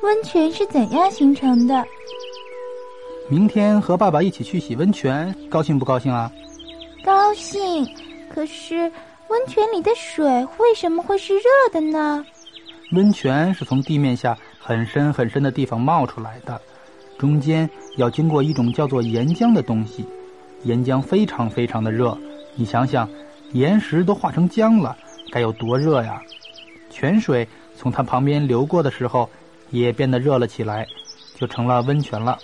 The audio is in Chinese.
温泉是怎样形成的？明天和爸爸一起去洗温泉，高兴不高兴啊？高兴。可是温泉里的水为什么会是热的呢？温泉是从地面下很深很深的地方冒出来的，中间要经过一种叫做岩浆的东西，岩浆非常非常的热。你想想，岩石都化成浆了，该有多热呀！泉水从它旁边流过的时候，也变得热了起来，就成了温泉了。